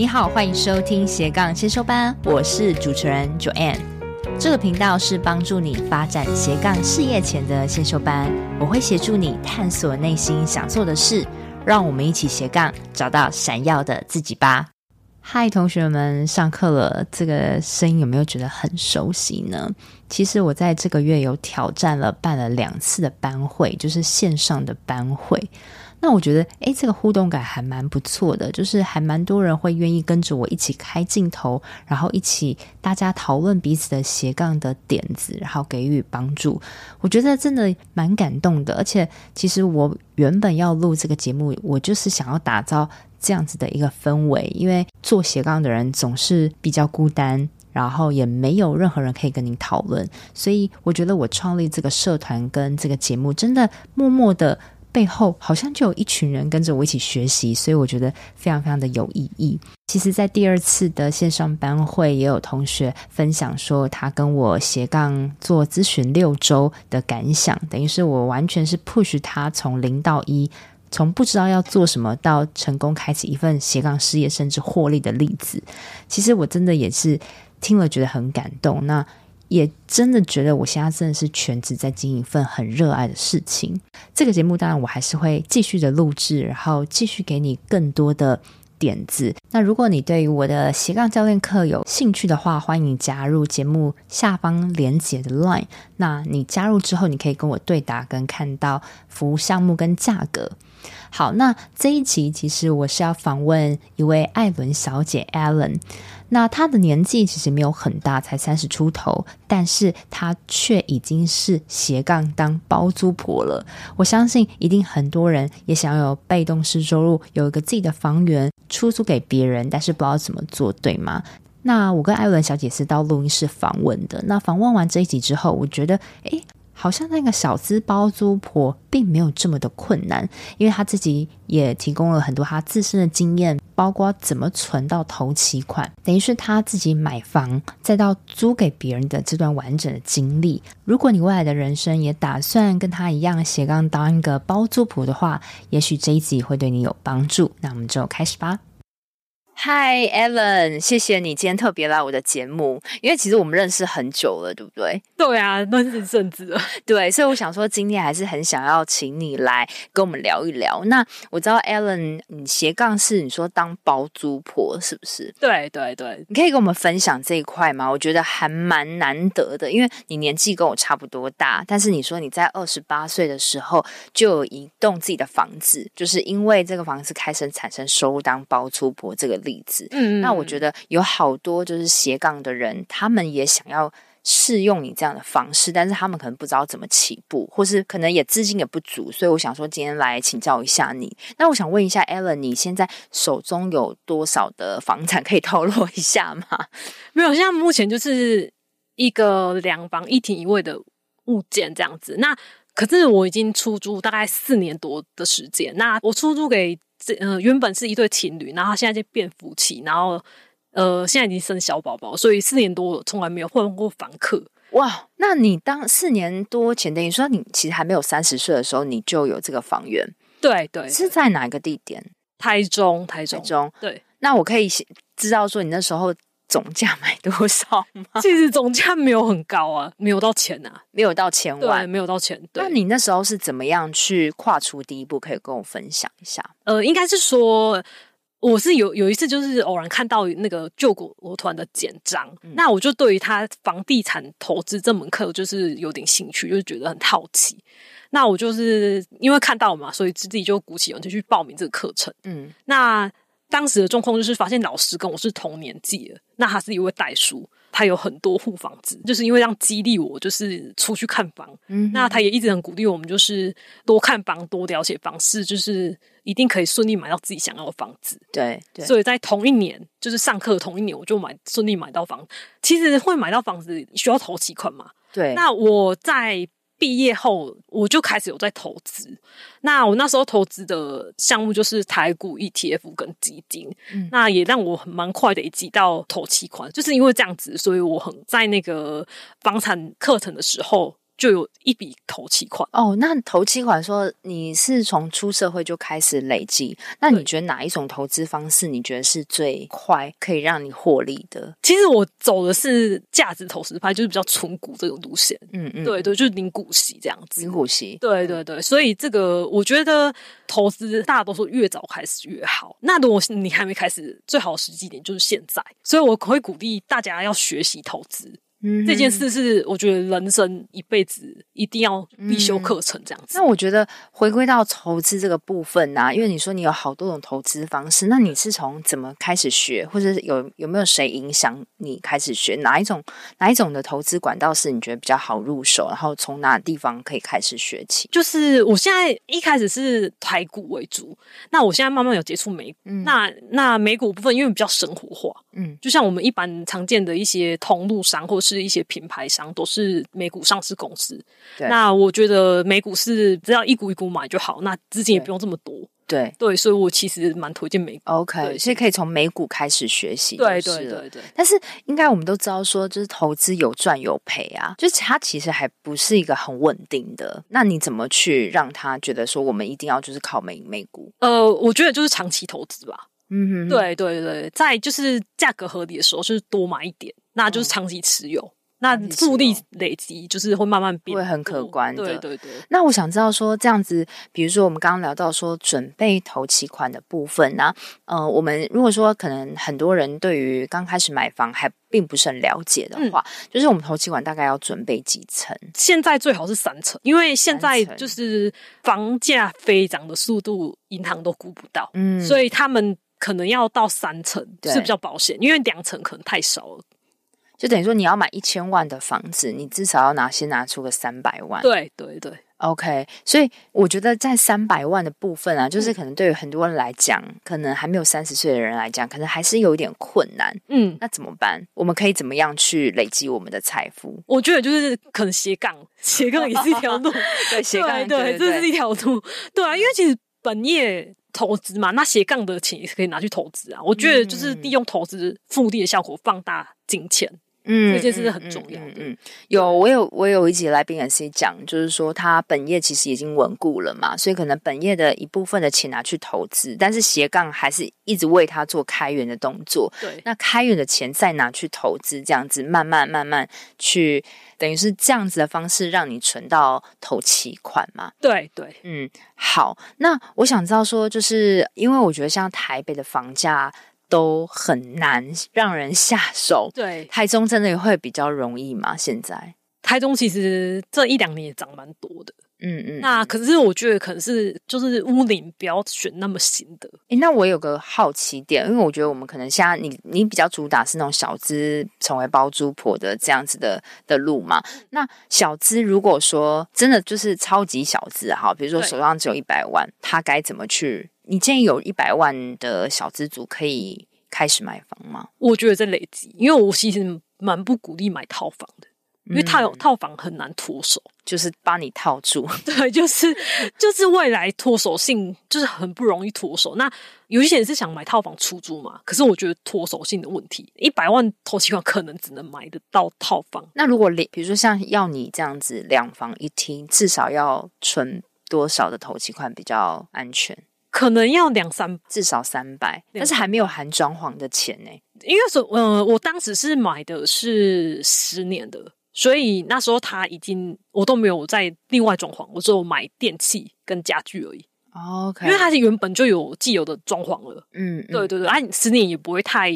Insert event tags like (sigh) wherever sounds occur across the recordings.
你好，欢迎收听斜杠先修班，我是主持人 Joanne。这个频道是帮助你发展斜杠事业前的先修班，我会协助你探索内心想做的事，让我们一起斜杠找到闪耀的自己吧。嗨，同学们，上课了，这个声音有没有觉得很熟悉呢？其实我在这个月有挑战了，办了两次的班会，就是线上的班会。那我觉得，诶，这个互动感还蛮不错的，就是还蛮多人会愿意跟着我一起开镜头，然后一起大家讨论彼此的斜杠的点子，然后给予帮助。我觉得真的蛮感动的，而且其实我原本要录这个节目，我就是想要打造这样子的一个氛围，因为做斜杠的人总是比较孤单，然后也没有任何人可以跟你讨论，所以我觉得我创立这个社团跟这个节目，真的默默的。背后好像就有一群人跟着我一起学习，所以我觉得非常非常的有意义。其实，在第二次的线上班会，也有同学分享说，他跟我斜杠做咨询六周的感想，等于是我完全是 push 他从零到一，从不知道要做什么到成功开启一份斜杠事业，甚至获利的例子。其实我真的也是听了觉得很感动。那。也真的觉得我现在真的是全职在经营一份很热爱的事情。这个节目当然我还是会继续的录制，然后继续给你更多的点子。那如果你对于我的斜杠教练课有兴趣的话，欢迎加入节目下方连结的 Line。那你加入之后，你可以跟我对答，跟看到服务项目跟价格。好，那这一集其实我是要访问一位艾伦小姐，Allen。那她的年纪其实没有很大，才三十出头，但是她却已经是斜杠当包租婆了。我相信一定很多人也想要有被动式收入，有一个自己的房源出租给别人，但是不知道怎么做，对吗？那我跟艾伦小姐是到录音室访问的。那访问完这一集之后，我觉得，诶。好像那个小资包租婆并没有这么的困难，因为她自己也提供了很多她自身的经验，包括怎么存到头期款，等于是她自己买房再到租给别人的这段完整的经历。如果你未来的人生也打算跟她一样斜杠当一个包租婆的话，也许这一集会对你有帮助。那我们就开始吧。嗨，Ellen，谢谢你今天特别来我的节目，因为其实我们认识很久了，对不对？对啊，认识一阵子了。(laughs) 对，所以我想说，今天还是很想要请你来跟我们聊一聊。那我知道 Allen，你斜杠是你说当包租婆是不是？对对对，你可以跟我们分享这一块吗？我觉得还蛮难得的，因为你年纪跟我差不多大，但是你说你在二十八岁的时候就有一栋自己的房子，就是因为这个房子开始产生收入当包租婆这个例子，嗯，那我觉得有好多就是斜杠的人，他们也想要试用你这样的方式，但是他们可能不知道怎么起步，或是可能也资金也不足，所以我想说今天来请教一下你。那我想问一下，Ellen，你现在手中有多少的房产可以透露一下吗？(laughs) 没有，现在目前就是一个两房一厅一卫的物件这样子。那可是我已经出租大概四年多的时间，那我出租给。这呃，原本是一对情侣，然后现在就变夫妻，然后呃，现在已经生小宝宝，所以四年多从来没有换过房客。哇，那你当四年多前，等于说你其实还没有三十岁的时候，你就有这个房源？对对，是在哪一个地点？台中，台中，台中。对，那我可以知道说你那时候。总价买多少吗？(laughs) 其实总价没有很高啊，没有到钱啊，没有到千万，没有到钱。对，那你那时候是怎么样去跨出第一步？可以跟我分享一下？呃，应该是说，我是有有一次就是偶然看到那个救国团的简章，嗯，那我就对于他房地产投资这门课就是有点兴趣，就是觉得很好奇。那我就是因为看到嘛，所以自己就鼓起勇气去报名这个课程。嗯，那。当时的状况就是发现老师跟我是同年纪的，那他是一位代书，他有很多户房子，就是因为这样激励我，就是出去看房。嗯，那他也一直很鼓励我们，就是多看房、多了解房市，就是一定可以顺利买到自己想要的房子。对，对，所以在同一年，就是上课的同一年，我就买顺利买到房。其实会买到房子需要投期款嘛？对。那我在。毕业后，我就开始有在投资。那我那时候投资的项目就是台股 ETF 跟基金，嗯、那也让我蛮快的累积到投期款。就是因为这样子，所以我很在那个房产课程的时候就有一笔投期款。哦，那投期款说你是从出社会就开始累积，那你觉得哪一种投资方式你觉得是最快可以让你获利的？其实我走的是价值投资派，就是比较纯股这种路线。嗯嗯，对对，就是领股息这样子。领股息，对对对，所以这个我觉得投资大多数越早开始越好。那如果你还没开始，最好的时机点就是现在。所以我会鼓励大家要学习投资。嗯，这件事是我觉得人生一辈子一定要必修课程这样子。嗯，那我觉得回归到投资这个部分啊，因为你说你有好多种投资方式，那你是从怎么开始学，或者是有有没有谁影响你开始学？哪一种哪一种的投资管道是你觉得比较好入手？然后从哪地方可以开始学起？就是我现在一开始是台股为主，那我现在慢慢有接触美股。嗯，那那美股部分因为比较生活化，嗯，就像我们一般常见的一些通路商或是。是一些品牌商，都是美股上市公司。对，那我觉得美股是只要一股一股买就好，那资金也不用这么多。对对，所以我其实蛮推荐美股。OK，所以可以从美股开始学习。对对对对。但是应该我们都知道，说就是投资有赚有赔啊，就是它其实还不是一个很稳定的。那你怎么去让他觉得说我们一定要就是靠美美股？呃，我觉得就是长期投资吧。嗯哼，对对对，在就是价格合理的时候，就是多买一点。那就是长期持有，嗯、那复利累积就是会慢慢变，会很可观的。对对对。那我想知道说，这样子，比如说我们刚刚聊到说准备投期款的部分呢，呃，我们如果说可能很多人对于刚开始买房还并不是很了解的话，嗯、就是我们投期款大概要准备几层？现在最好是三层，因为现在就是房价飞涨的速度，银行都估不到，嗯，所以他们可能要到三层是比较保险，因为两层可能太少了。就等于说，你要买一千万的房子，你至少要拿先拿出个三百万。对对对，OK。所以我觉得在三百万的部分啊，就是可能对于很多人来讲，嗯、可能还没有三十岁的人来讲，可能还是有一点困难。嗯，那怎么办？我们可以怎么样去累积我们的财富？我觉得就是可能斜杠，斜杠也是一条路。(laughs) 对，斜杠对，这是一条路。对啊，因为其实本业投资嘛，那斜杠的钱也是可以拿去投资啊。我觉得就是利用投资复利的效果放大金钱。嗯，这件事是很重要的。嗯，嗯，嗯，有我有我有一集来宾也是讲，就是说他本业其实已经稳固了嘛，所以可能本业的一部分的钱拿去投资，但是斜杠还是一直为他做开源的动作。对，那开源的钱再拿去投资，这样子慢慢慢慢去，等于是这样子的方式让你存到投期款嘛？对对，嗯，好。那我想知道说，就是因为我觉得像台北的房价。都很难让人下手。对，台中真的也会比较容易吗？现在台中其实这一两年也涨蛮多的。嗯嗯，那可是我觉得可能是就是屋龄不要选那么新的。诶，那我有个好奇点，因为我觉得我们可能现在你你比较主打是那种小资成为包租婆的这样子的的路嘛。那小资如果说真的就是超级小资哈，比如说手上只有一百万，他该怎么去？你建议有一百万的小资族可以开始买房吗？我觉得在累积，因为我其实蛮不鼓励买套房的，因为套套房很难脱手，就是把你套住。(laughs) 对，就是就是未来脱手性就是很不容易脱手。那有一些人是想买套房出租嘛，可是我觉得脱手性的问题，一百万投期款可能只能买得到套房。那如果比如说像要你这样子两房一厅，至少要存多少的投期款比较安全？可能要两三，至少三百，但是还没有含装潢的钱呢。因为说，呃，我当时是买的是十年的，所以那时候他已经我都没有再另外装潢，我只有买电器跟家具而已。OK，因为它是原本就有既有的装潢了。嗯，对对对，啊，十年也不会太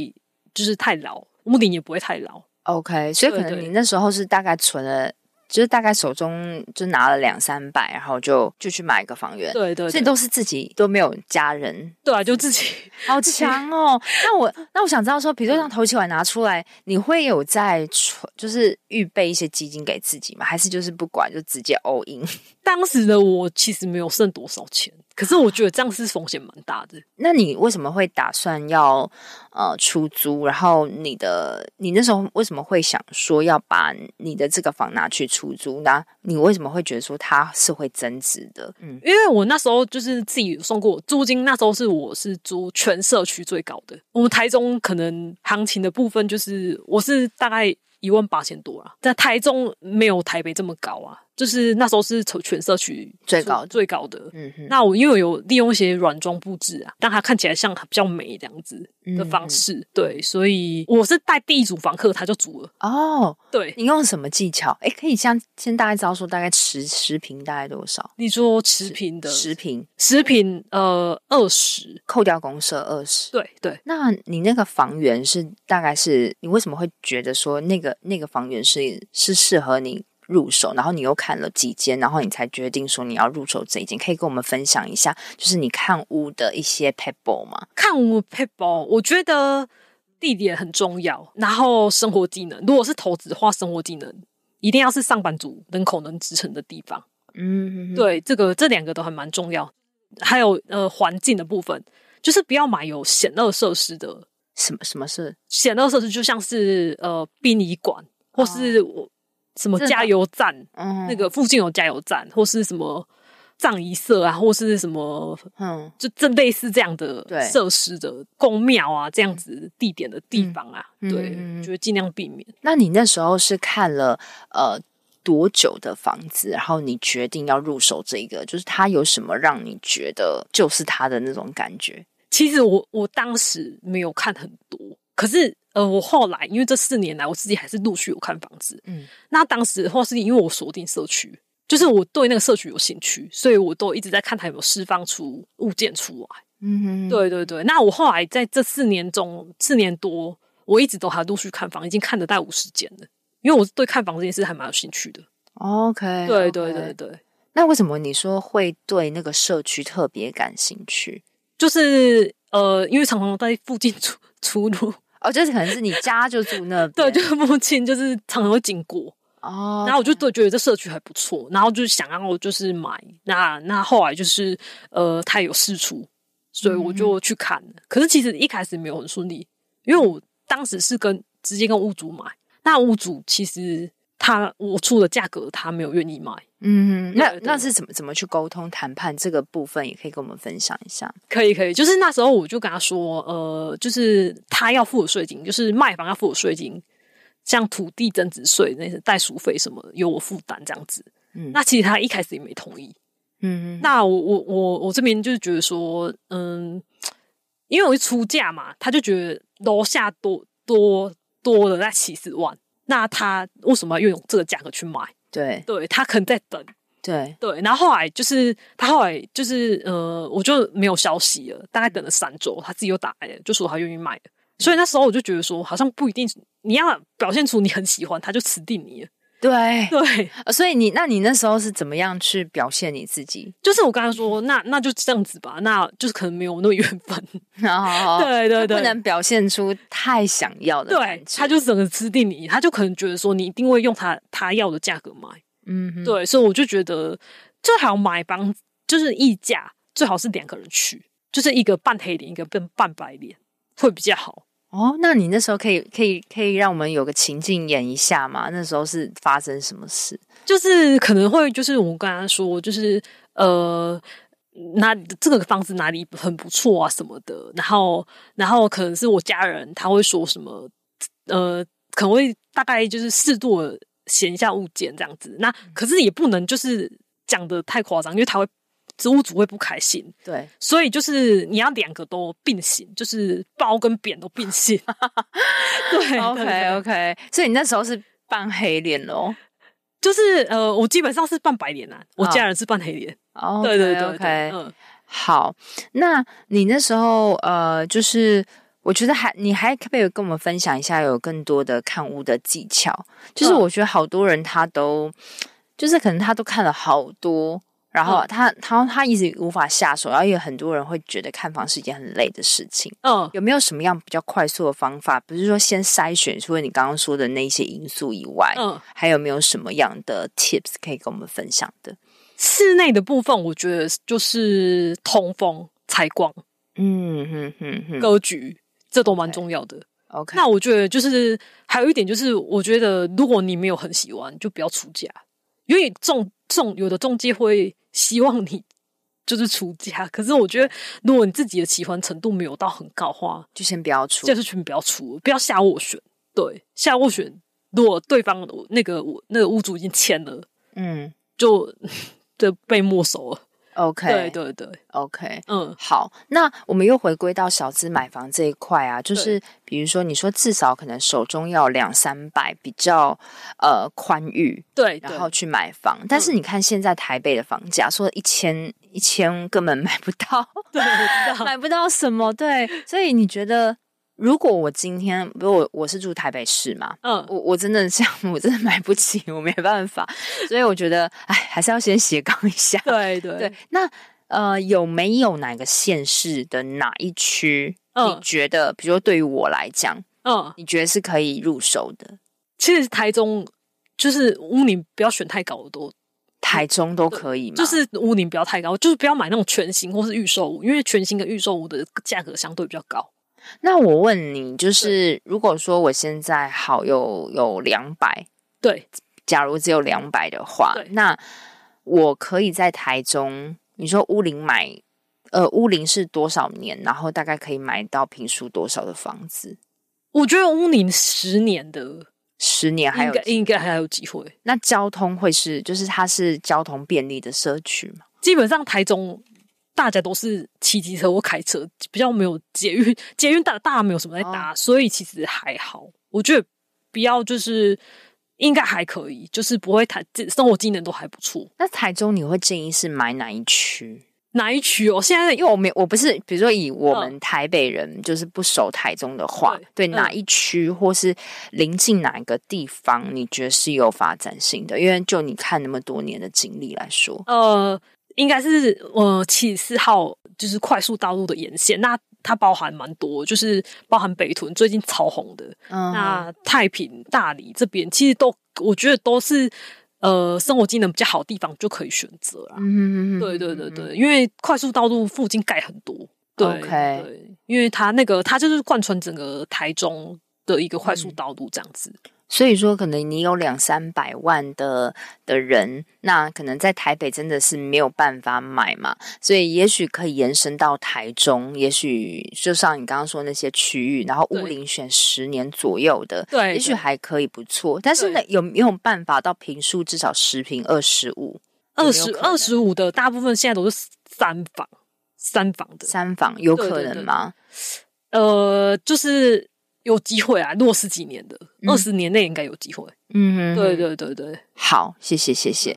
就是太老，屋顶也不会太老。OK，所以可能你那时候是大概存了。就是大概手中就拿了两三百，然后就就去买一个房源。对，对对，所以都是自己都没有家人。对啊，就自己，(laughs) 好强哦。那我那我想知道说，比如说像头期款拿出来，你会有在存，就是预备一些基金给自己吗？还是就是不管就直接 all in？当时的我其实没有剩多少钱。可是我觉得这样是风险蛮大的。那你为什么会打算要呃出租？然后你的你那时候为什么会想说要把你的这个房拿去出租？呢你为什么会觉得说它是会增值的？嗯，因为我那时候就是自己算过租金，那时候是我是租全社区最高的。我们台中可能行情的部分就是我是大概一万八千多啊，在台中没有台北这么高啊。就是那时候是全社区最高最高的。嗯哼，那我因为有利用一些软装布置啊，让它看起来像比较美这样子的方式。嗯、对，所以我是带第一组房客，他就租了。哦，对，你用什么技巧？哎，可以先先大概知道说大概持持平大概多少？你说持平的持平，持平呃二十，扣掉公社二十。对对，那你那个房源是大概是你为什么会觉得说那个那个房源是是适合你？入手，然后你又看了几间，然后你才决定说你要入手这一间，可以跟我们分享一下，就是你看屋的一些 pebble 吗？看屋 pebble，，我觉得地点很重要，然后生活技能，如果是投资的话，生活技能一定要是上班族人口能支撑的地方。嗯对，这个这两个都还蛮重要。还有呃，环境的部分，就是不要买有险恶设施的。什么什么是险恶设施？就像是呃殡仪馆，或是我。哦什么加油站？嗯，那个附近有加油站，或是什么葬仪社啊，或是什么，嗯，就这类似这样的设施的宫庙啊，这样子地点的地方啊，嗯、对，嗯、觉得尽量避免。那你那时候是看了呃多久的房子，然后你决定要入手这个？就是它有什么让你觉得就是它的那种感觉？其实我我当时没有看很多，可是。呃，我后来因为这四年来，我自己还是陆续有看房子。嗯，那当时的话是因为我锁定社区，就是我对那个社区有兴趣，所以我都一直在看它有没有释放出物件出来。嗯哼，对对对。那我后来在这四年中，四年多，我一直都还陆续看房，已经看了大概五十间了。因为我对看房这件事还蛮有兴趣的。OK，对对对对。那为什么你说会对那个社区特别感兴趣？就是呃，因为常常在附近 (laughs) 出出入。哦，就是可能是你家就住那边，对，就是附近，就是常常会经过哦。然后我就对觉得这社区还不错，然后就想要就是买。那那后来就是呃，他有试出，所以我就去看了。嗯、可是其实一开始没有很顺利，因为我当时是跟直接跟屋主买，那屋主其实。他我出的价格，他没有愿意买。嗯，那那是怎么怎么去沟通谈判这个部分，也可以跟我们分享一下。可以可以，就是那时候我就跟他说，呃，就是他要付的税金，就是卖房要付的税金，像土地增值税那些代书费什么的，由我负担这样子。嗯，那其实他一开始也没同意。嗯，那我我我我这边就是觉得说，嗯，因为我一出价嘛，他就觉得楼下多多多了在七十万。那他为什么要用这个价格去买？对，对他可能在等，对对。然后后来就是他后来就是呃，我就没有消息了，大概等了三周，他自己又打来了，就说他愿意卖了。所以那时候我就觉得说，好像不一定你要表现出你很喜欢，他就吃定你了。对对，所以你那你那时候是怎么样去表现你自己？就是我刚才说，那那就这样子吧，那就是可能没有那么缘分。(laughs) 哦，对对对，不能表现出太想要的。对，他就整个吃定你，他就可能觉得说你一定会用他他要的价格买。嗯哼，对，所以我就觉得最好买房就是溢价，最好是两个人去，就是一个半黑脸，一个半半白脸，会比较好。哦，那你那时候可以可以可以让我们有个情境演一下吗？那时候是发生什么事？就是可能会就是我跟他说，就是呃，那这个房子哪里很不错啊什么的，然后然后可能是我家人他会说什么，呃，可能会大概就是适度的嫌一下物件这样子。那可是也不能就是讲的太夸张，因为他会。屋主会不开心，对，所以就是你要两个都并行，就是包跟扁都并行。(laughs) 对，OK OK，所以你那时候是扮黑脸哦，就是呃，我基本上是扮白脸啊，我家人是扮黑脸。哦，对对对，OK，嗯，好，那你那时候呃，就是我觉得还你还可不可以跟我们分享一下有更多的看屋的技巧？就是我觉得好多人他都就是可能他都看了好多。然后他他他一直无法下手，然后也有很多人会觉得看房是一件很累的事情。嗯，有没有什么样比较快速的方法？不是说先筛选，除了你刚刚说的那些因素以外，嗯，还有没有什么样的 tips 可以跟我们分享的？室内的部分，我觉得就是通风、采光，嗯哼哼哼，格局，这都蛮重要的。OK，那我觉得就是还有一点就是，我觉得如果你没有很喜欢，就不要出价，因为中中有的中介会。希望你 (laughs) 就是出价，可是我觉得，如果你自己的喜欢程度没有到很高的话，就先不要出，就是全不要出，不要下斡旋。对，下斡旋，如果对方那个我那个屋主已经签了，嗯，就 (laughs) 就被没收了。OK，对对对，OK，嗯，好，那我们又回归到小资买房这一块啊，就是比如说你说至少可能手中要两三百，比较呃宽裕，对，然后去买房。但是你看现在台北的房价，说一千一千根本买不到，对，(laughs) 买不到什么，对，所以你觉得？如果我今天，比如我我是住台北市嘛，嗯，我我真的这样，(laughs) 我真的买不起，我没办法，所以我觉得，哎，还是要先斜杠一下。对对对。那呃，有没有哪个县市的哪一区，嗯，你觉得，比如说对于我来讲，嗯，你觉得是可以入手的？其实台中就是屋龄不要选太高的多，台中都可以嘛，就是屋龄不要太高，就是不要买那种全新或是预售屋，因为全新跟预售屋的价格相对比较高。那我问你，就是如果说我现在好有有两百，对，假如只有两百的话，那我可以在台中，你说乌林买，呃，乌林是多少年？然后大概可以买到平数多少的房子？我觉得乌林十年的，十年还有应该还有机会。那交通会是，就是它是交通便利的社区吗？基本上台中。大家都是骑机车或开车，比较没有捷运，(laughs) 捷运大大家没有什么在搭，哦，所以其实还好。我觉得比较就是应该还可以，就是不会太生活机能都还不错。那台中你会建议是买哪一区？哪一区哦？现在因为我没我不是，比如说以我们台北人就是不熟台中的话，嗯、对哪一区或是临近哪一个地方，你觉得是有发展性的？因为就你看那么多年的经历来说，呃。应该是呃七十四号就是快速道路的沿线，那它包含蛮多，就是包含北屯最近超红的，嗯、那太平、大理这边其实都我觉得都是呃生活机能比较好的地方就可以选择啦。嗯，对对对对，因为快速道路附近盖很多，对因为它那个它就是贯穿整个台中的一个快速道路这样子。嗯所以说，可能你有两三百万的的人，那可能在台北真的是没有办法买嘛。所以，也许可以延伸到台中，也许就像你刚刚说那些区域，然后屋龄选十年左右的，对，也许还可以不错。但是呢，有没有办法到平数至少十平、二十五、二十二十五的？大部分现在都是三房、三房的，三房有可能吗？对对对呃，就是。有机会啊，落十几年的，二十年内应该有机会。嗯，对对对对，好，谢谢谢谢。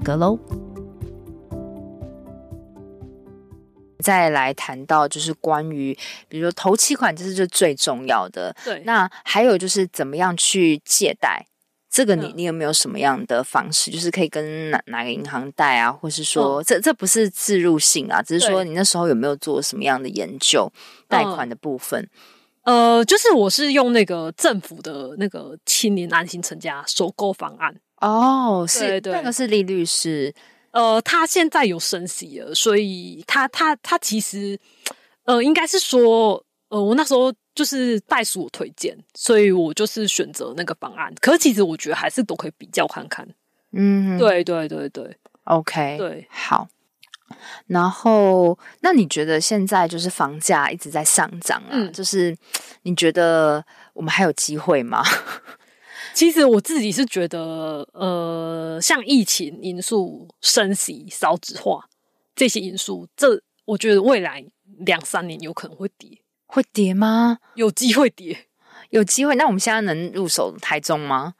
格喽。再来谈到就是关于，比如说头期款，这是就最重要的。对，那还有就是怎么样去借贷？这个你你有没有什么样的方式？就是可以跟哪哪个银行贷啊，或是说、哦、这这不是自入性啊，只是说你那时候有没有做什么样的研究？贷款的部分，呃，就是我是用那个政府的那个青年安心成家首购方案。哦，是对对，那个是利率是。呃，他现在有升息了，所以他他他其实，呃，应该是说，呃，我那时候就是袋鼠推荐，所以我就是选择那个方案。可是其实我觉得还是都可以比较看看。嗯，对对对对，OK，对，好。然后，那你觉得现在就是房价一直在上涨啊？嗯，就是你觉得我们还有机会吗？其实我自己是觉得，呃，像疫情因素、升息、少子化这些因素，这我觉得未来两三年有可能会跌，会跌吗？有机会跌，有机会。那我们现在能入手台中吗？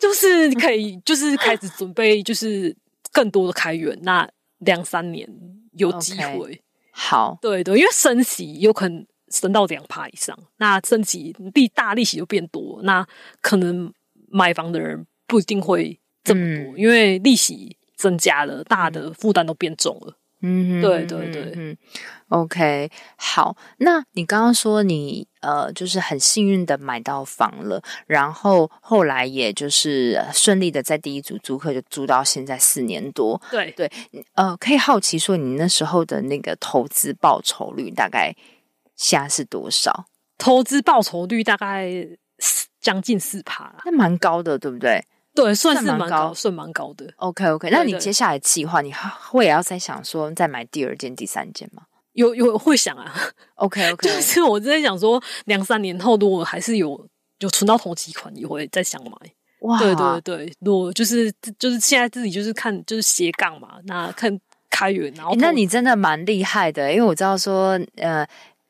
就是可以，就是开始准备，就是更多的开源。那两三年有机会，okay. 好，对对，因为升息有可能升到两趴以上，那升息利大利息就变多，那可能。买房的人不一定会这么多，嗯、因为利息增加了，大的负担都变重了。嗯，对对对，嗯，OK，好。那你刚刚说你呃，就是很幸运的买到房了，然后后来也就是顺利的在第一组租客就租到现在四年多。对对，呃，可以好奇说你那时候的那个投资报酬率大概现在是多少？投资报酬率大概将近四趴，那蛮高的，对不对？对，算是蛮高，算蛮高的。OK OK，那你接下来计划，你会也要再想说再买第二件、第三件吗？有有会想啊。OK OK，(laughs) 就是我之前想说，两三年后如果还是有有存到同期款，也会再想买。哇，对对对，如果就是就是现在自己就是看就是斜杠嘛，那看开源，然后、欸、那你真的蛮厉害的，因为我知道说呃。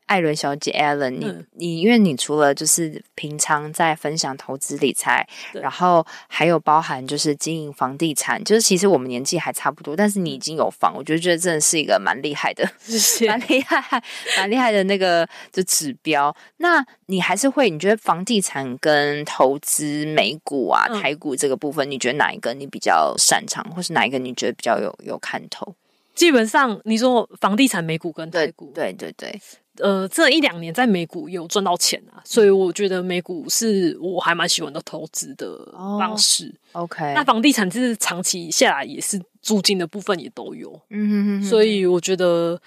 艾伦小姐，Ellen，你、嗯、你，因为你除了就是平常在分享投资理财，然后还有包含就是经营房地产，就是其实我们年纪还差不多，但是你已经有房，我就觉得这真的是一个蛮厉害的，谢谢，蛮厉害，蛮厉害的那个就指标。那你还是会，你觉得房地产跟投资美股啊、台股这个部分，嗯、你觉得哪一个你比较擅长，或是哪一个你觉得比较有有看头？基本上你说房地产、美股跟台股，对对对。对呃，这一两年在美股有赚到钱啊，所以我觉得美股是我还蛮喜欢的投资的方式。Oh, OK，那房地产就是长期下来也是租金的部分也都有，嗯哼哼哼，所以我觉得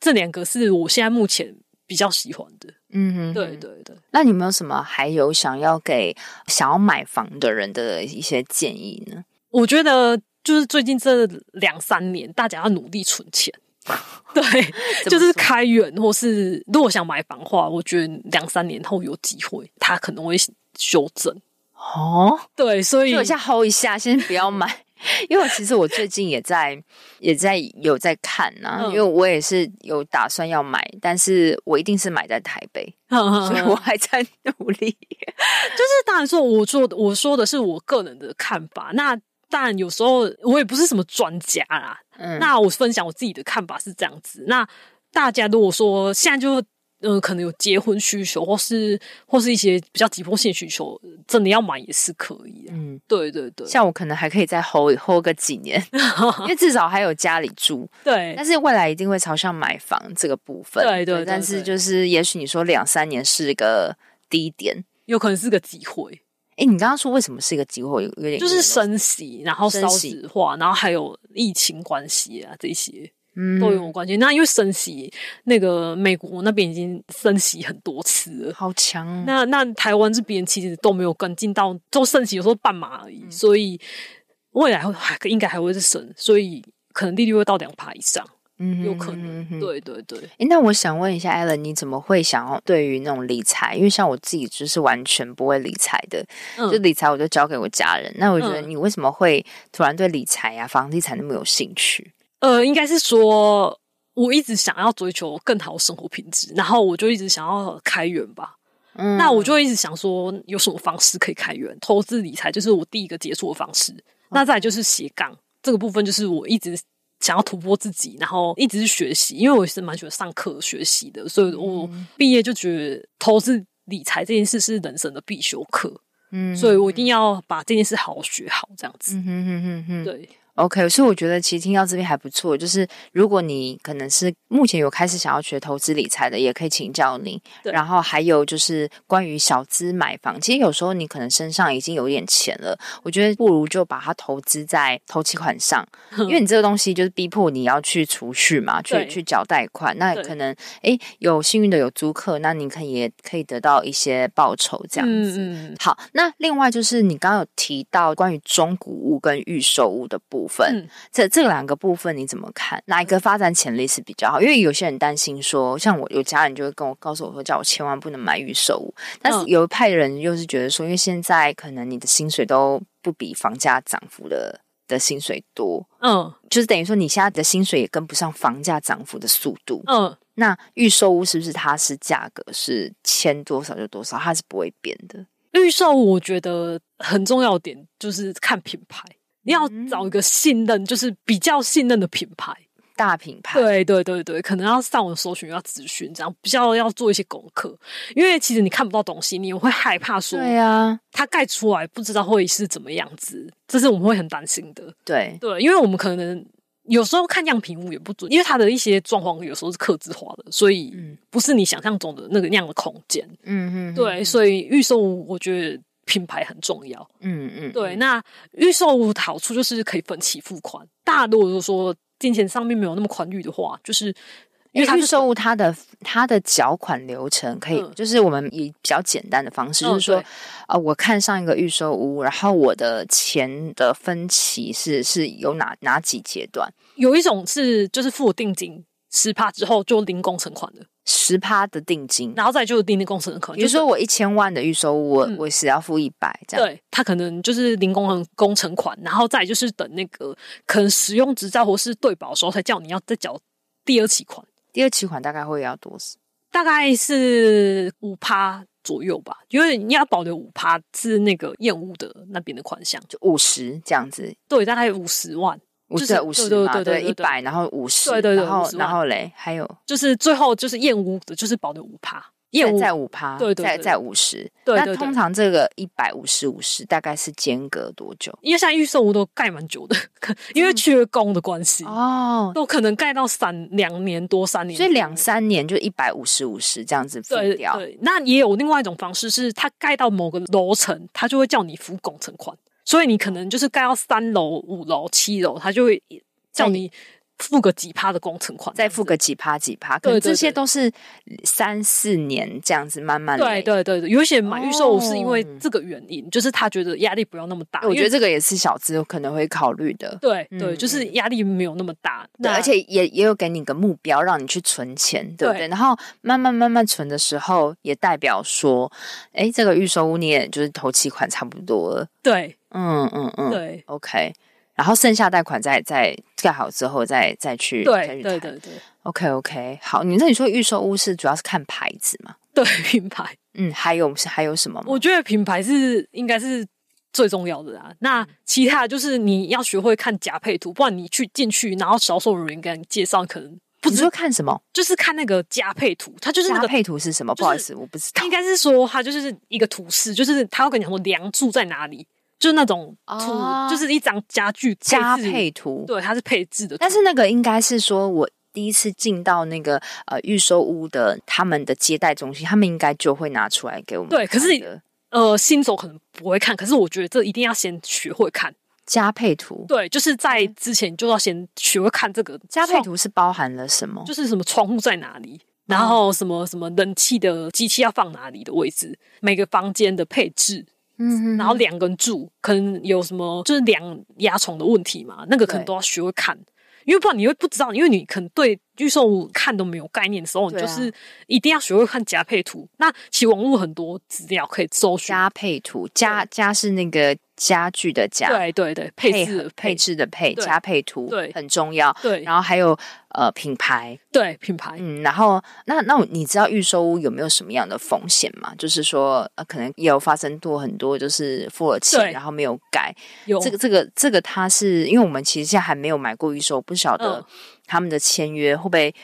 这两个是我现在目前比较喜欢的。嗯对对对。那你有没有什么还有想要给想要买房的人的一些建议呢？我觉得就是最近这两三年，大家要努力存钱。(laughs) 对，就是开源，或是如果想买房的话，我觉得两三年后有机会，它可能会修正。哦，对，所以我先 hold 一下，先不要买，(laughs) 因为其实我最近也在 (laughs) 也在有在看呐、啊，嗯、因为我也是有打算要买，但是我一定是买在台北，嗯、所以我还在努力。就是当然说，我说我说的是我个人的看法，那。但有时候我也不是什么专家啦，嗯，那我分享我自己的看法是这样子。那大家如果说现在就嗯、呃，可能有结婚需求，或是或是一些比较急迫性需求，真的要买也是可以。嗯，对对对，像我可能还可以再 hold hold 个几年，(laughs) 因为至少还有家里住。对，但是未来一定会朝向买房这个部分。对对，对，对，对，但是就是也许你说两三年是个低点，有可能是个机会。哎，你刚刚说为什么是一个机会？有点就是升息，然后少纸化，然后还有疫情关系啊，这些嗯都有关系。那因为升息，那个美国那边已经升息很多次了，好强哦。那那台湾这边其实都没有跟进到，都升息有时候半码而已，嗯、所以未来会还应该还会是升，所以可能利率会到两趴以上。嗯，有可能，嗯、对对对。哎，那我想问一下，Ellen，你怎么会想要对于那种理财？因为像我自己就是完全不会理财的，嗯、就理财我就交给我家人。那我觉得你为什么会突然对理财呀、啊、房地产那么有兴趣？呃，应该是说我一直想要追求更好的生活品质，然后我就一直想要开源吧。嗯，那我就一直想说，有什么方式可以开源？投资理财就是我第一个接触的方式。那再来就是斜杠这个部分，就是我一直。想要突破自己，然后一直是学习，因为我也是蛮喜欢上课学习的，所以我毕业就觉得投资理财这件事是人生的必修课，嗯，所以我一定要把这件事好好学好，这样子，嗯哼哼哼哼，对。OK，所以我觉得其实听到这边还不错。就是如果你可能是目前有开始想要学投资理财的，也可以请教你。对然后还有就是关于小资买房，其实有时候你可能身上已经有点钱了，我觉得不如就把它投资在头期款上，(laughs) 因为你这个东西就是逼迫你要去储蓄嘛，去去缴贷款。那可能哎有幸运的有租客，那你可以也可以得到一些报酬这样子。嗯嗯。好，那另外就是你刚刚有提到关于中古物跟预售物的部分。部分，嗯、这这两个部分你怎么看？哪一个发展潜力是比较好？因为有些人担心说，像我有家人就会跟我告诉我说，叫我千万不能买预售屋。但是有一派人又是觉得说，因为现在可能你的薪水都不比房价涨幅的的薪水多，嗯，就是等于说你现在的薪水也跟不上房价涨幅的速度，嗯。那预售屋是不是它是价格是签多少就多少，它是不会变的？预售屋我觉得很重要点就是看品牌。你要找一个信任，就是比较信任的品牌，大品牌。对对对对，可能要上网搜寻，要咨询，这样比较要做一些功课。因为其实你看不到东西，你也会害怕说，对啊，它盖出来不知道会是怎么样子，这是我们会很担心的。对对，因为我们可能有时候看样品屋也不准，因为它的一些状况有时候是客制化的，所以不是你想象中的那个那样的空间。嗯嗯，对，所以预售我觉得品牌很重要。嗯嗯，对。那预售好处就是可以分期付款，大多如果说金钱上面没有那么宽裕的话，就是。因为预售物它的它的缴款流程可以，嗯、就是我们以比较简单的方式，嗯、就是说，呃，我看上一个预售屋，然后我的钱的分期是是有哪哪几阶段？有一种是就是付定金十趴之后就零工程款的十趴的定金，然后再就是定的工程可能。比如说我一千万的预售屋，我、嗯、我是要付一百这样，对，他可能就是零工程工程款，然后再就是等那个可能使用执照或是对保的时候，才叫你要再缴第二期款。第二期款大概会要多少？大概是五趴左右吧，因为你要保留五趴是那个厌恶的那边的款项，就五十这样子。对，大概五十万，五十五十嘛，对一百，然后五十，对对对，然后然后嘞，还有就是最后就是燕屋的，就是保的五趴。业在五趴，对对，在在五十。那通常这个一百五十五十大概是间隔多久？因为现在预售屋都盖蛮久的，因为缺工的关系哦，都可能盖到三两年多三年，所以两三年就一百五十五十这样子付掉。对，那也有另外一种方式，是它盖到某个楼层，它就会叫你付工程款，所以你可能就是盖到三楼、五楼、七楼，他就会叫你。付个几趴的工程款，再付个几趴几趴，可能这些都是三四年这样子慢慢。对对对对，有些买预售屋是因为这个原因，就是他觉得压力不要那么大。我觉得这个也是小资可能会考虑的。对对，就是压力没有那么大，对，而且也也有给你个目标，让你去存钱，对不对？然后慢慢慢慢存的时候，也代表说，哎，这个预售屋你也就是头期款差不多了。对，嗯嗯嗯，对，OK。然后剩下贷款再再盖好之后再再去对。对对对，OK OK，好。你那你说预售屋是主要是看牌子吗？对，(laughs) 品牌。嗯，还有还有什么吗？我觉得品牌是应该是最重要的啊。那其他就是你要学会看假配图，不然你去进去，然后销售人员跟你介绍，可能不知道看什么，就是看那个加配图。它就是那个配图是什么？不好意思，我不知道。应该是说它就是一个图示，就是他要跟你说梁柱在哪里。就是那种图，哦、就是一张家具加配图，对，它是配置的。但是那个应该是说，我第一次进到那个呃预售屋的他们的接待中心，他们应该就会拿出来给我们。对，可是呃新手可能不会看，可是我觉得这一定要先学会看加配图。对，就是在之前就要先学会看这个加配图是包含了什么？就是什么窗户在哪里，然后什么什么冷气的机器要放哪里的位置，每个房间的配置。嗯，然后两个人住，可能有什么就是两压床的问题嘛？那个可能都要学会看，因为不然你会不知道，因为你可能对预售屋看都没有概念的时候，你就是一定要学会看加配图。那其实网络很多资料可以搜寻。加配图，加加是那个。家具的家，对对对，配置配置的配，对加配图，对，很重要。对，然后还有呃品牌，对品牌，嗯，然后那那你知道预售屋有没有什么样的风险吗？就是说呃，可能也有发生过很多，就是付了钱然后没有改。有这个这个这个，它是因为我们其实现在还没有买过预售，不晓得他们的签约会不会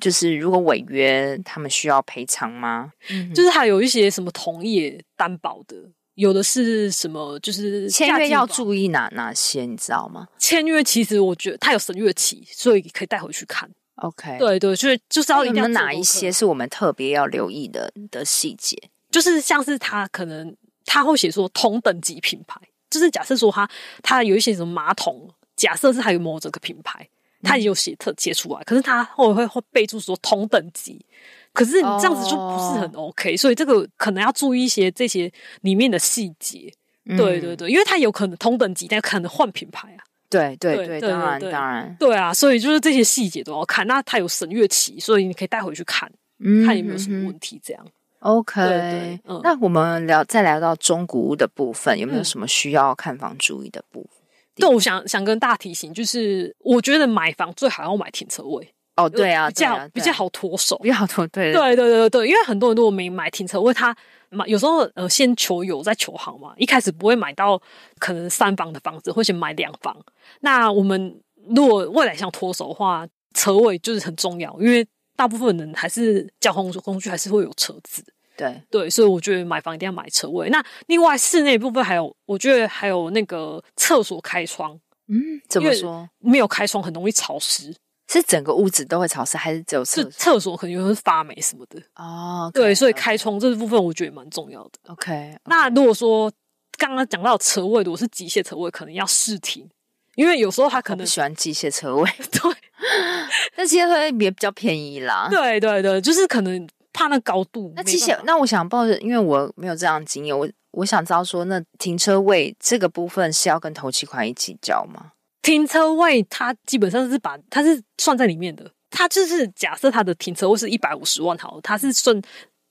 就是如果违约，他们需要赔偿吗？嗯，就是还有一些什么同业担保的。有的是什么？就是签约要注意哪哪些，你知道吗？签约其实我觉得它有审阅期，所以可以带回去看。OK，对对，就是就是要一定要哪一些是我们特别要留意的的细节？就是像是他可能他会写说同等级品牌，就是假设说他他有一些什么马桶，假设是还有某这个品牌，他也有写特写出来，可是他后面会会备注说同等级。可是你这样子就不是很 OK，、oh. 所以这个可能要注意一些这些里面的细节。嗯、对对对，因为它有可能同等级，但可能换品牌啊。对对对，当然当然。对啊，所以就是这些细节都要看。那它有审阅期，所以你可以带回去看，嗯、看有没有什么问题。这样 OK。对对嗯、那我们聊再聊到中古屋的部分，有没有什么需要看房注意的部分？嗯、对，我想想跟大家提醒，就是我觉得买房最好要买停车位。哦，对啊，比较比较好脱手，比较好脱，对对对对对，因为很多人如果没买停车位，他买有时候呃先求有再求好嘛，一开始不会买到可能三房的房子，会先买两房。那我们如果未来想脱手的话，车位就是很重要，因为大部分人还是交通工具还是会有车子。对对，所以我觉得买房一定要买车位。那另外室内部分还有，我觉得还有那个厕所开窗。嗯，怎么说？没有开窗很容易潮湿。是整个屋子都会潮湿，还是只有厕所？厕所可能会发霉什么的哦。Oh, okay, 对，所以开窗这部分我觉得也蛮重要的。OK, okay. 那如果说刚刚讲到车位，如果是机械车位，可能要试停，因为有时候他可能喜欢机械车位。(laughs) 对，(laughs) 但机械车位也比较便宜啦。对对对，就是可能怕那高度。那其实，那我想抱着，因为我没有这样经验，我我想知道说，那停车位这个部分是要跟头期款一起交吗？停车位它基本上是把它是算在里面的。它就是假设它的停车位是一百五十万好，它是算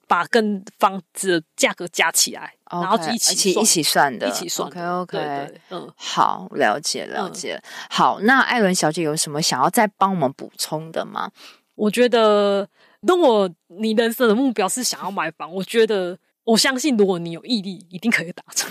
把跟房子的价格加起来，okay, 然后一起一起一起算的，一起算。OK OK，对对嗯，好，了解了解。嗯、好，那艾伦小姐有什么想要再帮我们补充的吗？我觉得，那我你人生的目标是想要买房，我觉得。我相信，如果你有毅力，一定可以达成。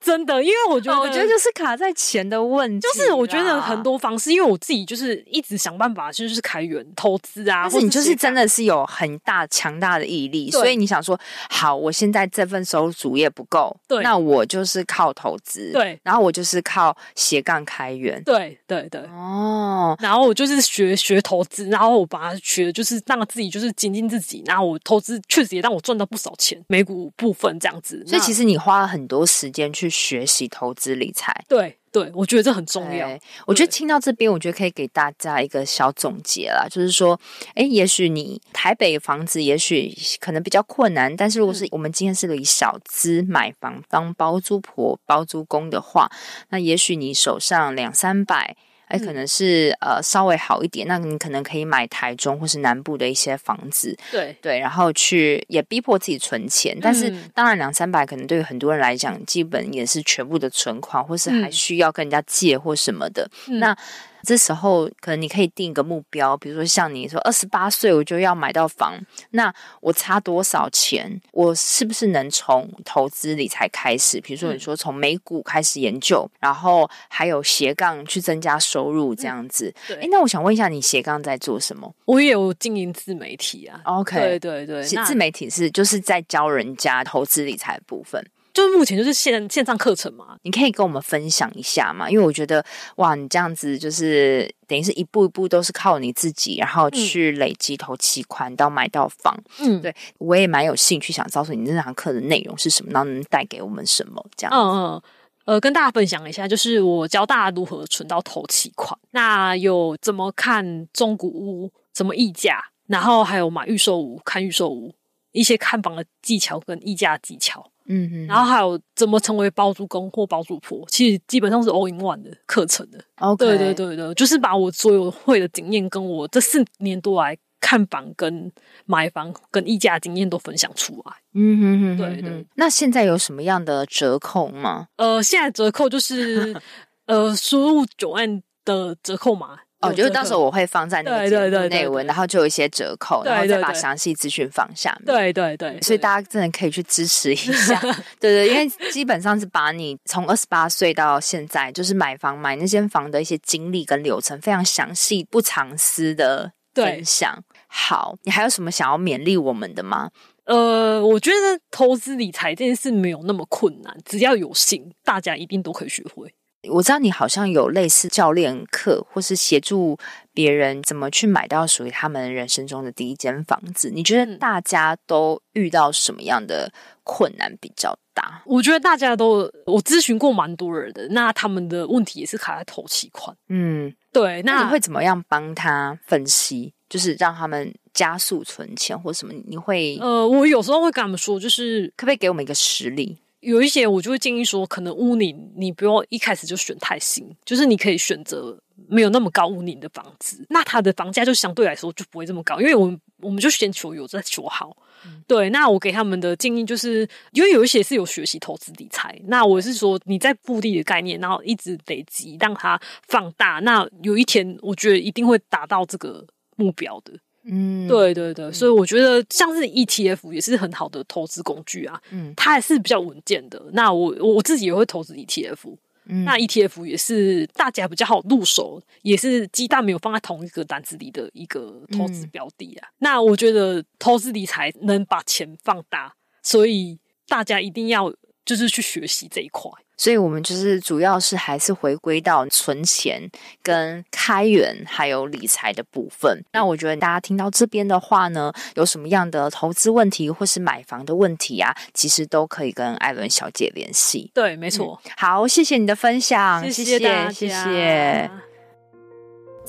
真的，因为我觉得，我觉得就是卡在钱的问题。就是我觉得很多方式，因为我自己就是一直想办法，就是开源投资啊。但是你就是真的是有很大强大的毅力，所以你想说，好，我现在这份收入主业不够，对，那我就是靠投资，对，然后我就是靠斜杠开源，对对对。哦，然后我就是学学投资，然后我把它学，就是让自己就是精进自己，然后我投资确实也让我赚到不少钱，美股。部分这样子，所以其实你花了很多时间去学习投资理财。对对，我觉得这很重要。我觉得听到这边，我觉得可以给大家一个小总结啦，就是说，哎，也许你台北房子也许可能比较困难，但是如果是我们今天是以小资买房当包租婆、包租公的话，那也许你手上两三百。哎，可能是呃稍微好一点，那你可能可以买台中或是南部的一些房子，对。对，然后去也逼迫自己存钱，但是当然两三百可能对于很多人来讲，基本也是全部的存款，或是还需要跟人家借或什么的，嗯、那。这时候可能你可以定一个目标，比如说像你说二十八岁我就要买到房，那我差多少钱？我是不是能从投资理财开始？比如说你说从美股开始研究，嗯、然后还有斜杠去增加收入这样子。嗯、对，诶，那我想问一下，你斜杠在做什么？我也有经营自媒体啊。OK，对对对，自媒体是就是在教人家投资理财的部分。就是目前就是线线上课程嘛，你可以跟我们分享一下嘛？因为我觉得哇，你这样子就是等于是一步一步都是靠你自己，然后去累积投期款到买到房。嗯，对，我也蛮有兴趣想告诉你这堂课的内容是什么，然后能带给我们什么这样。嗯嗯，呃，跟大家分享一下，就是我教大家如何存到头期款，那有怎么看中古屋，怎么议价，然后还有买预售屋、看预售屋一些看房的技巧跟议价技巧。嗯哼，然后还有怎么成为包租公或包租婆，其实基本上是 all in one 的课程的。Okay. 对对对对，就是把我所有会的经验，跟我这四年多来看房、跟买房、跟议价经验都分享出来。嗯哼哼，哼，对对。那现在有什么样的折扣吗？呃，现在折扣就是 (laughs) 呃，输入 Joanne 的折扣码。哦，就是到时候我会放在那个节目内文，然后就有一些折扣，然后再把详细资讯放下面。对对对，所以大家真的可以去支持一下。(laughs) 对对，因为基本上是把你从二十八岁到现在，就是买房买那间房的一些经历跟流程，非常详细不藏私的分享。好，你还有什么想要勉励我们的吗？呃，我觉得投资理财这件事没有那么困难，只要有心，大家一定都可以学会。我知道你好像有类似教练课，或是协助别人怎么去买到属于他们人生中的第一间房子。你觉得大家都遇到什么样的困难比较大？我觉得大家都，我咨询过蛮多人的，那他们的问题也是卡在头期款。嗯，对。那，那你会怎么样帮他分析？就是让他们加速存钱或什么？你会？呃，我有时候会跟他们说，就是可不可以给我们一个实例？有一些我就会建议说，可能屋龄你不用一开始就选太新，就是你可以选择没有那么高屋龄的房子，那它的房价就相对来说就不会这么高，因为我们我们就先求有再求好。嗯、对，那我给他们的建议就是，因为有一些是有学习投资理财，那我是说你在复利的概念，然后一直累积让它放大，那有一天我觉得一定会达到这个目标的。嗯，对对对，所以我觉得像是 ETF 也是很好的投资工具啊，嗯，它还是比较稳健的。那我我自己也会投资 ETF，嗯，那 ETF 也是大家比较好入手，也是鸡蛋没有放在同一个篮子里的一个投资标的啊。嗯，那我觉得投资理财能把钱放大，所以大家一定要就是去学习这一块。所以我们就是主要是还是回归到存钱、跟开源还有理财的部分。那我觉得大家听到这边的话呢，有什么样的投资问题或是买房的问题啊，其实都可以跟艾伦小姐联系。对，没错。嗯，好，谢谢你的分享，谢谢谢谢。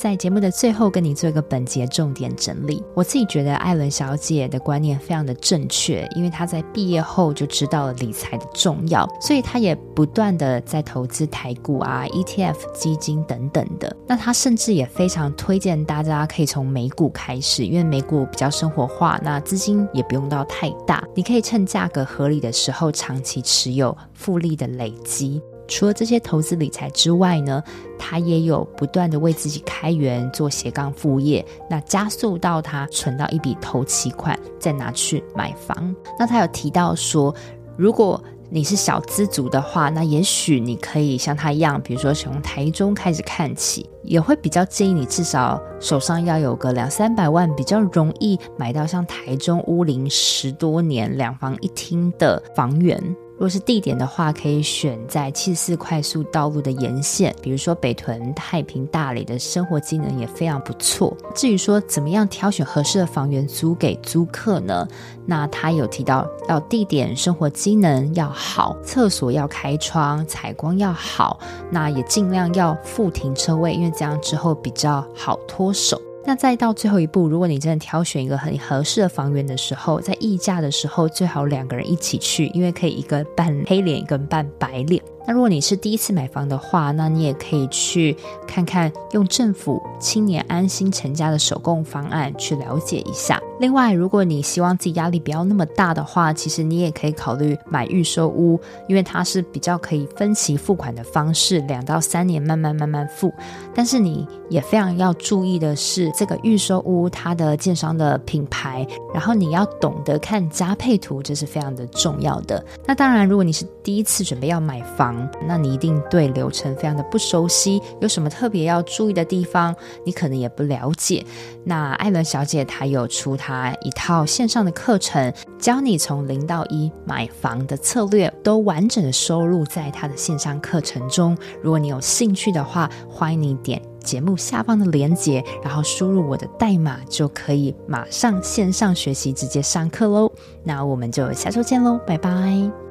在节目的最后，跟你做一个本节重点整理。我自己觉得艾伦小姐的观念非常的正确，因为她在毕业后就知道了理财的重要，所以她也不断的在投资台股啊、ETF 基金等等的。那她甚至也非常推荐大家可以从美股开始，因为美股比较生活化，那资金也不用到太大，你可以趁价格合理的时候长期持有，复利的累积。除了这些投资理财之外呢，他也有不断的为自己开源做斜杠副业，那加速到他存到一笔投期款，再拿去买房。那他有提到说，如果你是小资族的话，那也许你可以像他一样，比如说从台中开始看起，也会比较建议你至少手上要有个两三百万，比较容易买到像台中乌林十多年两房一厅的房源。如果是地点的话，可以选在七四快速道路的沿线，比如说北屯、太平、大里的生活机能也非常不错。至于说怎么样挑选合适的房源租给租客呢？那他有提到要地点、生活机能要好，厕所要开窗，采光要好，那也尽量要附停车位，因为这样之后比较好脱手。那再到最后一步，如果你真的挑选一个很合适的房源的时候，在议价的时候最好两个人一起去，因为可以一个扮黑脸，一个扮白脸。那如果你是第一次买房的话，那你也可以去看看用政府青年安心成家的首购方案去了解一下。另外，如果你希望自己压力不要那么大的话，其实你也可以考虑买预售屋，因为它是比较可以分期付款的方式，两到三年慢慢慢慢付。但是你也非常要注意的是，这个预售屋它的建商的品牌，然后你要懂得看加配图，这是非常的重要的。那当然，如果你是第一次准备要买房，那你一定对流程非常的不熟悉，有什么特别要注意的地方，你可能也不了解。那艾伦小姐她有出她一套线上的课程，教你从零到一买房的策略，都完整的收录在她的线上课程中。如果你有兴趣的话，欢迎你点节目下方的链接，然后输入我的代码，就可以马上线上学习，直接上课喽。那我们就下周见喽，拜拜。